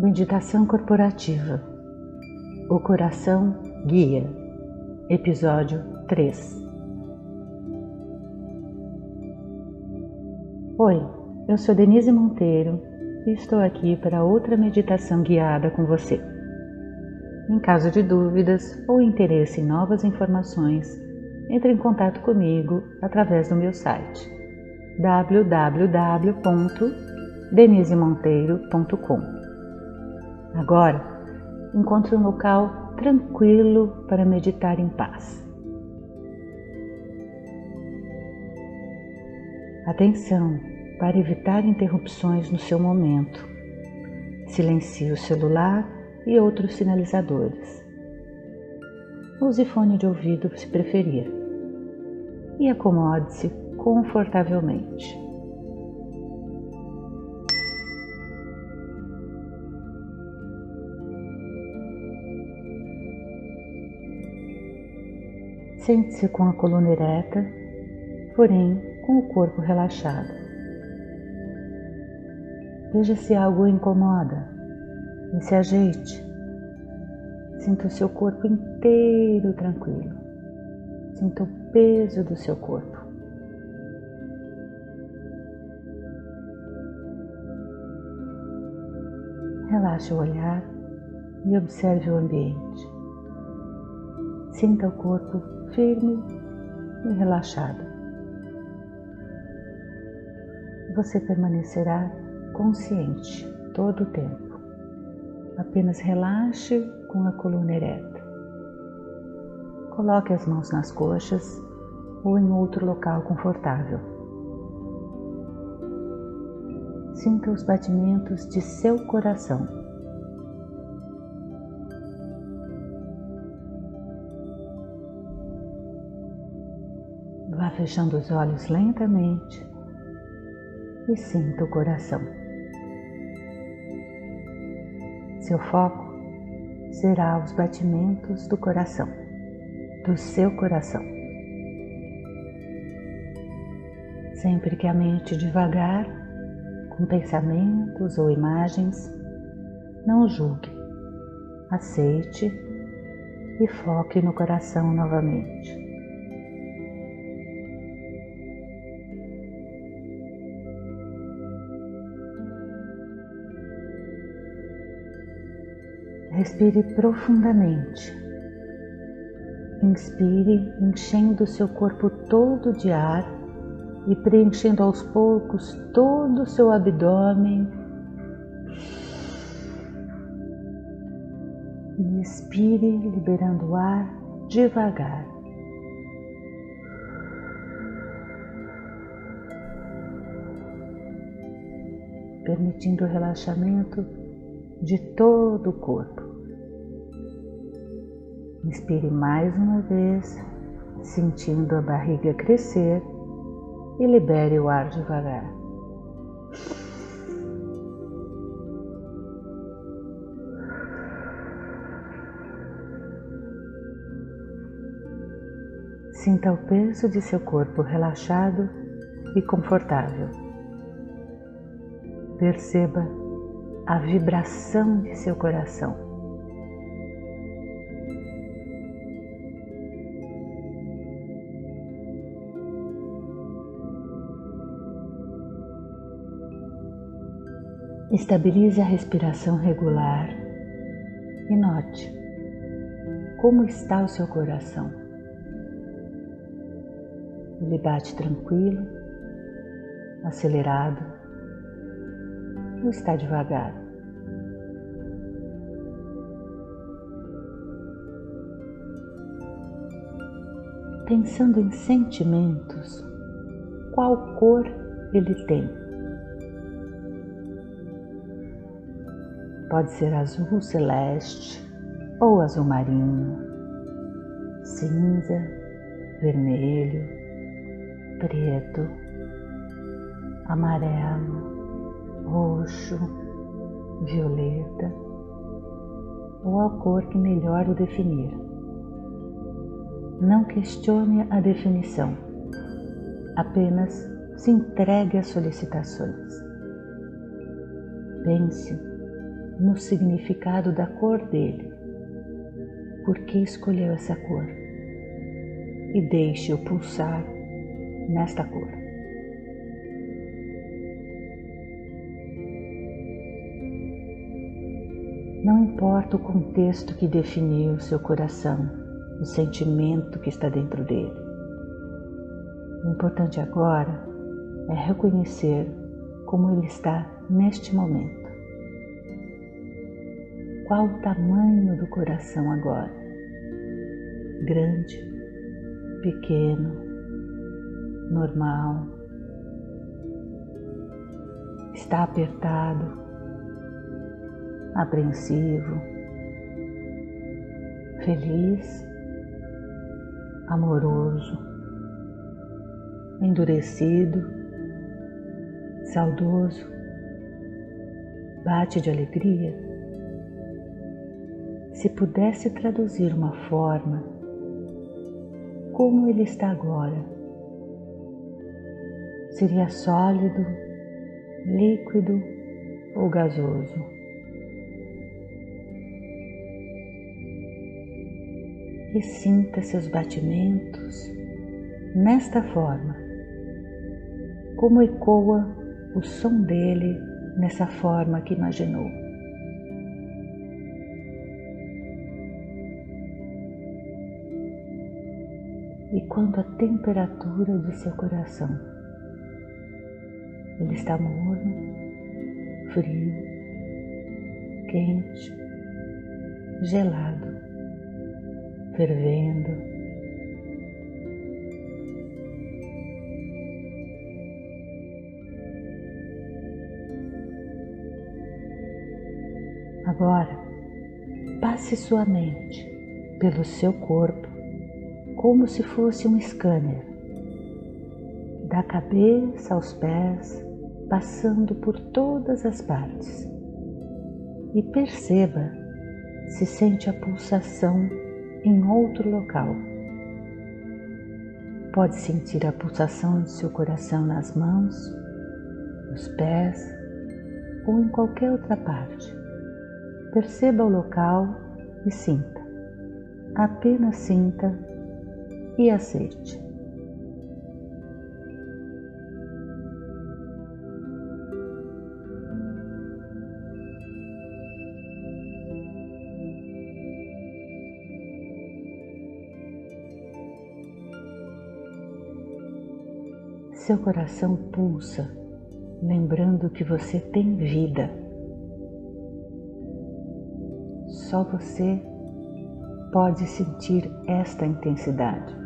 Meditação Corporativa. O Coração Guia. Episódio 3 Oi, eu sou Denise Monteiro e estou aqui para outra meditação guiada com você. Em caso de dúvidas ou interesse em novas informações, entre em contato comigo através do meu site www.denisemonteiro.com Agora, encontre um local tranquilo para meditar em paz. Atenção para evitar interrupções no seu momento. Silencie o celular e outros sinalizadores. Use fone de ouvido se preferir e acomode-se confortavelmente. Sente-se com a coluna ereta, porém com o corpo relaxado. Veja se algo incomoda e se ajeite. Sinta o seu corpo inteiro tranquilo. Sinta o peso do seu corpo. Relaxe o olhar e observe o ambiente. Sinta o corpo firme e relaxado. Você permanecerá consciente todo o tempo. Apenas relaxe com a coluna ereta. Coloque as mãos nas coxas ou em outro local confortável. Sinta os batimentos de seu coração. Fechando os olhos lentamente e sinta o coração. Seu foco será os batimentos do coração, do seu coração. Sempre que a mente devagar, com pensamentos ou imagens, não julgue, aceite e foque no coração novamente. Respire profundamente. Inspire, enchendo seu corpo todo de ar e preenchendo aos poucos todo o seu abdômen. E expire, liberando o ar devagar. Permitindo o relaxamento de todo o corpo. Inspire mais uma vez, sentindo a barriga crescer e libere o ar devagar. Sinta o peso de seu corpo relaxado e confortável. Perceba a vibração de seu coração. Estabilize a respiração regular e note como está o seu coração. Ele bate tranquilo, acelerado ou está devagar? Pensando em sentimentos, qual cor ele tem? Pode ser azul celeste ou azul marinho, cinza, vermelho, preto, amarelo, roxo, violeta ou a cor que melhor o definir. Não questione a definição, apenas se entregue às solicitações. Pense no significado da cor dele. Por que escolheu essa cor? E deixe-o pulsar nesta cor. Não importa o contexto que definiu seu coração, o sentimento que está dentro dele. O importante agora é reconhecer como ele está neste momento. Qual o tamanho do coração agora? Grande, pequeno, normal? Está apertado, apreensivo, feliz, amoroso, endurecido, saudoso, bate de alegria? Se pudesse traduzir uma forma, como ele está agora? Seria sólido, líquido ou gasoso? E sinta seus batimentos nesta forma, como ecoa o som dele nessa forma que imaginou. E quanto à temperatura de seu coração, ele está morno, frio, quente, gelado, fervendo. Agora, passe sua mente pelo seu corpo como se fosse um scanner, da cabeça aos pés, passando por todas as partes. E perceba se sente a pulsação em outro local. Pode sentir a pulsação de seu coração nas mãos, nos pés ou em qualquer outra parte. Perceba o local e sinta. Apenas sinta e aceite. Seu coração pulsa, lembrando que você tem vida só você pode sentir esta intensidade.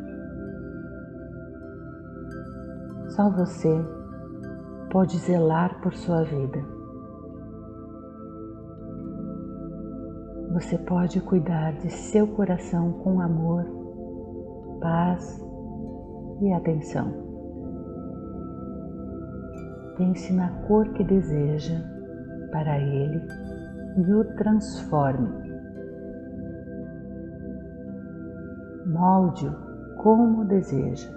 Só você pode zelar por sua vida. Você pode cuidar de seu coração com amor, paz e atenção. Pense na cor que deseja para ele e o transforme molde-o como deseja,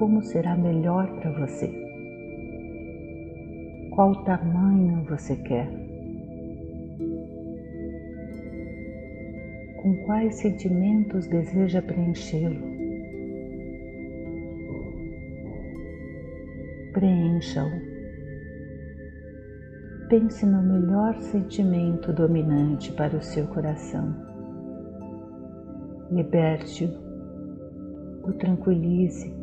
como será melhor para você, qual tamanho você quer, com quais sentimentos deseja preenchê-lo. Preencha-o. Pense no melhor sentimento dominante para o seu coração. Liberte-o, o tranquilize,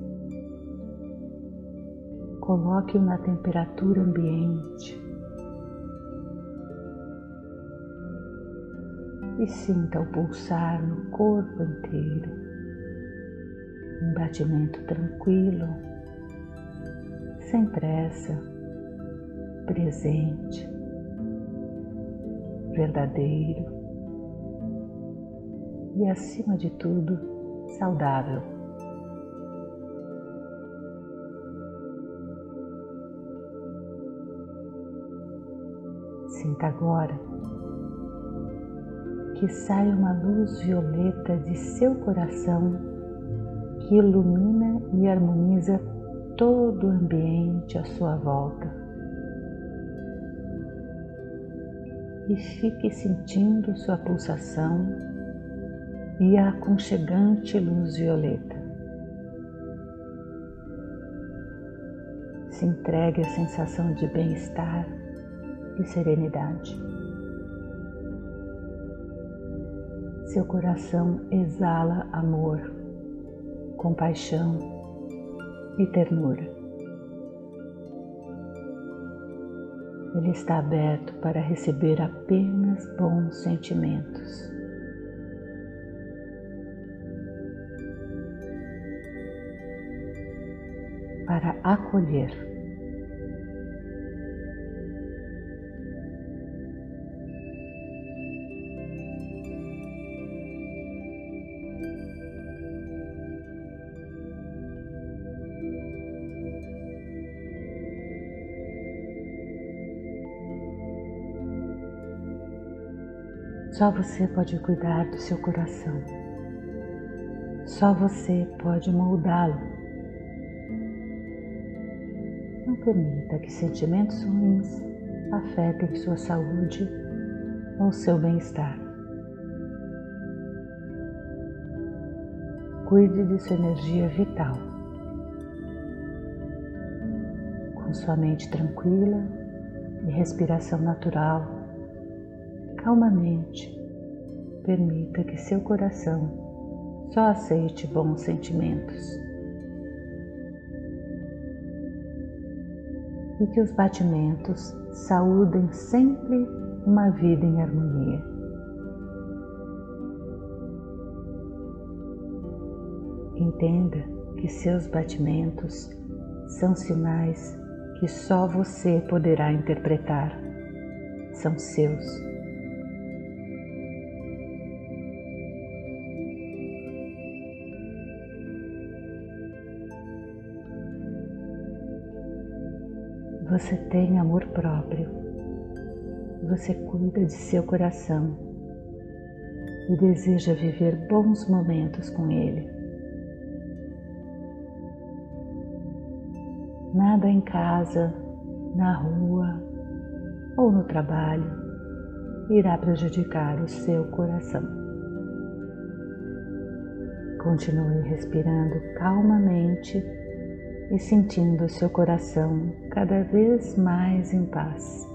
coloque-o na temperatura ambiente. E sinta o pulsar no corpo inteiro, um batimento tranquilo, sem pressa, presente, verdadeiro. E, acima de tudo, saudável. Sinta agora que sai uma luz violeta de seu coração que ilumina e harmoniza todo o ambiente à sua volta. e fique sentindo sua pulsação e a aconchegante luz violeta. Se entregue à sensação de bem-estar e serenidade. Seu coração exala amor, compaixão e ternura. Ele está aberto para receber apenas bons sentimentos. Para acolher. Só você pode cuidar do seu coração. Só você pode moldá-lo. Não permita que sentimentos ruins afetem sua saúde ou seu bem-estar. Cuide de sua energia vital. Com sua mente tranquila e respiração natural, calmamente, permita que seu coração só aceite bons sentimentos. E que os batimentos saúdem sempre uma vida em harmonia. Entenda que seus batimentos são sinais que só você poderá interpretar. São seus Você tem amor próprio. Você cuida de seu coração e deseja viver bons momentos com ele. Nada em casa, na rua ou no trabalho irá prejudicar o seu coração. Continue respirando calmamente e sentindo seu coração cada vez mais em paz.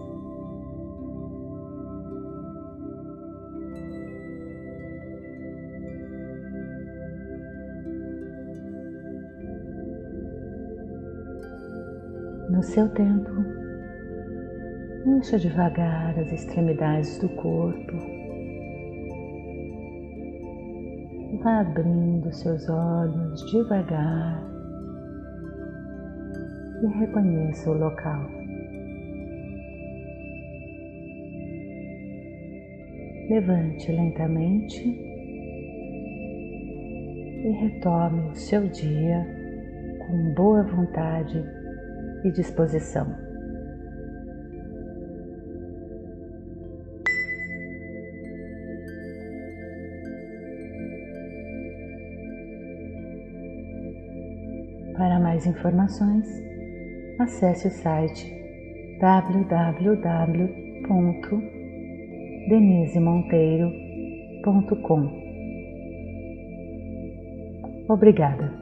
No seu tempo, encha devagar as extremidades do corpo. Vá abrindo seus olhos devagar e reconheça o local. Levante lentamente e retome o seu dia com boa vontade e disposição. Para mais informações, acesse o site www.denisemonteiro.com. Obrigada.